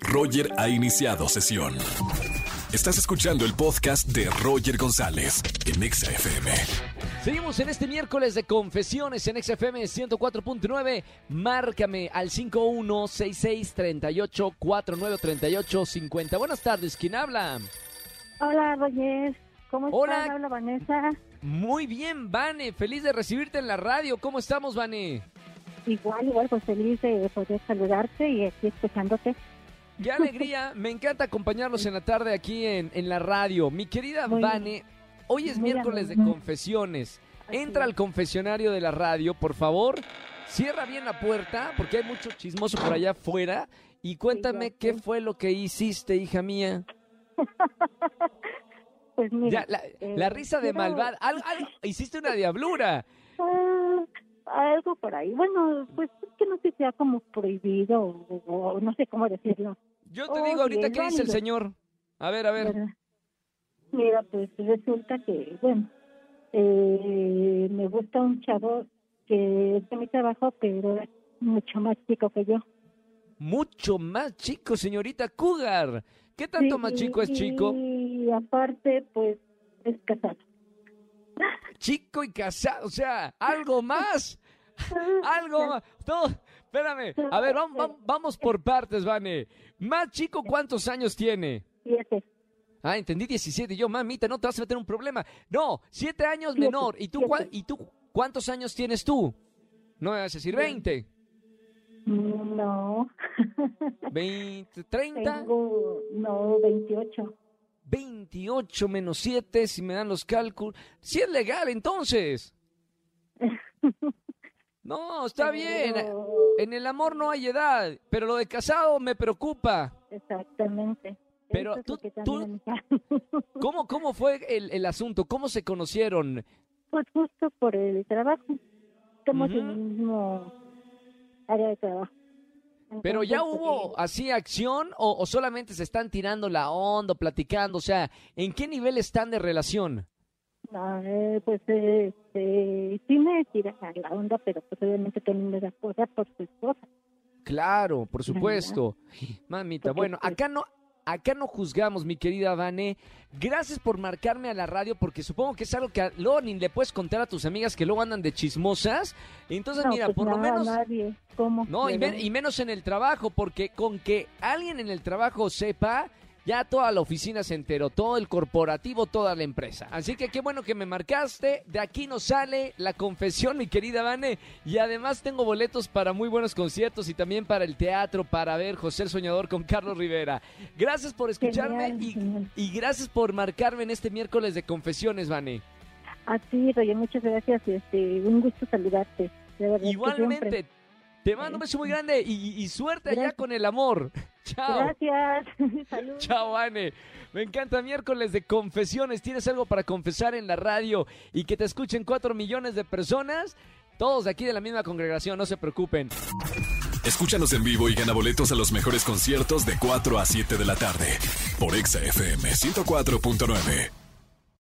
Roger ha iniciado sesión. Estás escuchando el podcast de Roger González en Exa FM. Seguimos en este miércoles de confesiones en XFM 104.9. Márcame al 516638493850. Buenas tardes, ¿quién habla? Hola, Roger. ¿Cómo estás? Hola. Vanessa. Muy bien, Vane. Feliz de recibirte en la radio. ¿Cómo estamos, Vane? Igual, igual, pues feliz de poder saludarte y aquí escuchándote. Qué alegría. Me encanta acompañarlos en la tarde aquí en, en la radio. Mi querida Muy Vane, hoy es miércoles de confesiones. Entra al confesionario de la radio, por favor. Cierra bien la puerta porque hay mucho chismoso por allá afuera. Y cuéntame qué fue lo que hiciste, hija mía. Pues mira. Ya, la, eh, la risa de malvada. Algo, algo- hiciste una diablura. Ah, algo por ahí. Bueno, pues es que no sé si sea como prohibido o, o no sé cómo decirlo. Yo te Oh, digo ahorita qué dice el señor. A ver, a ver. ¿verdad? Mira, pues resulta que, bueno, eh, me gusta un chavo que es de mi trabajo, pero es mucho más chico que yo. Mucho más chico, señorita Cougar. ¿Qué tanto Sí, más chico es chico? Y aparte, pues, es casado. Chico y casado, o sea, algo más. Algo más. Todo. Espérame. A ver, vam- vam- vamos por partes, Vane. Más chico, ¿cuántos años tiene? Siete. Ah, entendí 17. Yo, mamita, no te vas a meter un problema. No, 7 años Siete, menor. ¿Y tú, siete. cua- ¿Y tú cuántos años tienes tú? No me vas a decir 20, No. 20, 30, Tengo, no, 28. 28 menos 7, si me dan los cálculos. Si es legal, entonces. No, está bien. En el amor no hay edad, pero lo de casado me preocupa. Exactamente. Pero Eso tú- tú- ¿Cómo, cómo fue el, el asunto? ¿Cómo se conocieron? Pues justo por el trabajo. Estamos Ujú. en el mismo área de trabajo. ¿Pero ya hubo pues, así acción o, o solamente se están tirando la onda, platicando? O sea, ¿en qué nivel están de relación? No, eh, pues eh, eh, sí me tira a la onda, pero pues obviamente también me da cosas por su esposa. Claro, por supuesto. Mamita, Porque, bueno, pues- acá no, acá no juzgamos, mi querida Vane. Gracias por marcarme a la radio, porque supongo que es algo que a- ni le puedes contar a tus amigas que luego andan de chismosas. Entonces, no, mira, pues por lo menos... nadie. ¿Cómo? No, y, ¿Verdad? men- y menos en el trabajo, porque con que alguien en el trabajo sepa, ya toda la oficina se enteró, todo el corporativo, toda la empresa. Así que qué bueno que me marcaste. De aquí nos sale la confesión, mi querida Vane. Y además tengo boletos para muy buenos conciertos y también para el teatro, para ver José el Soñador con Carlos Rivera. Gracias por escucharme Genial, y, gracias por marcarme en este miércoles de confesiones, Vane. A ti, Roger, muchas gracias. Este, un gusto saludarte. Igualmente, te mando un beso muy grande y, y suerte allá con el amor. Chao. Gracias. Saludos. Chao, Vane. Me encanta miércoles de confesiones. ¿Tienes algo para confesar en la radio y que te escuchen cuatro millones de personas? Todos de aquí de la misma congregación, no se preocupen. Escúchanos en vivo y gana boletos a los mejores conciertos de 4 a 7 de la tarde por Exa FM 104.9.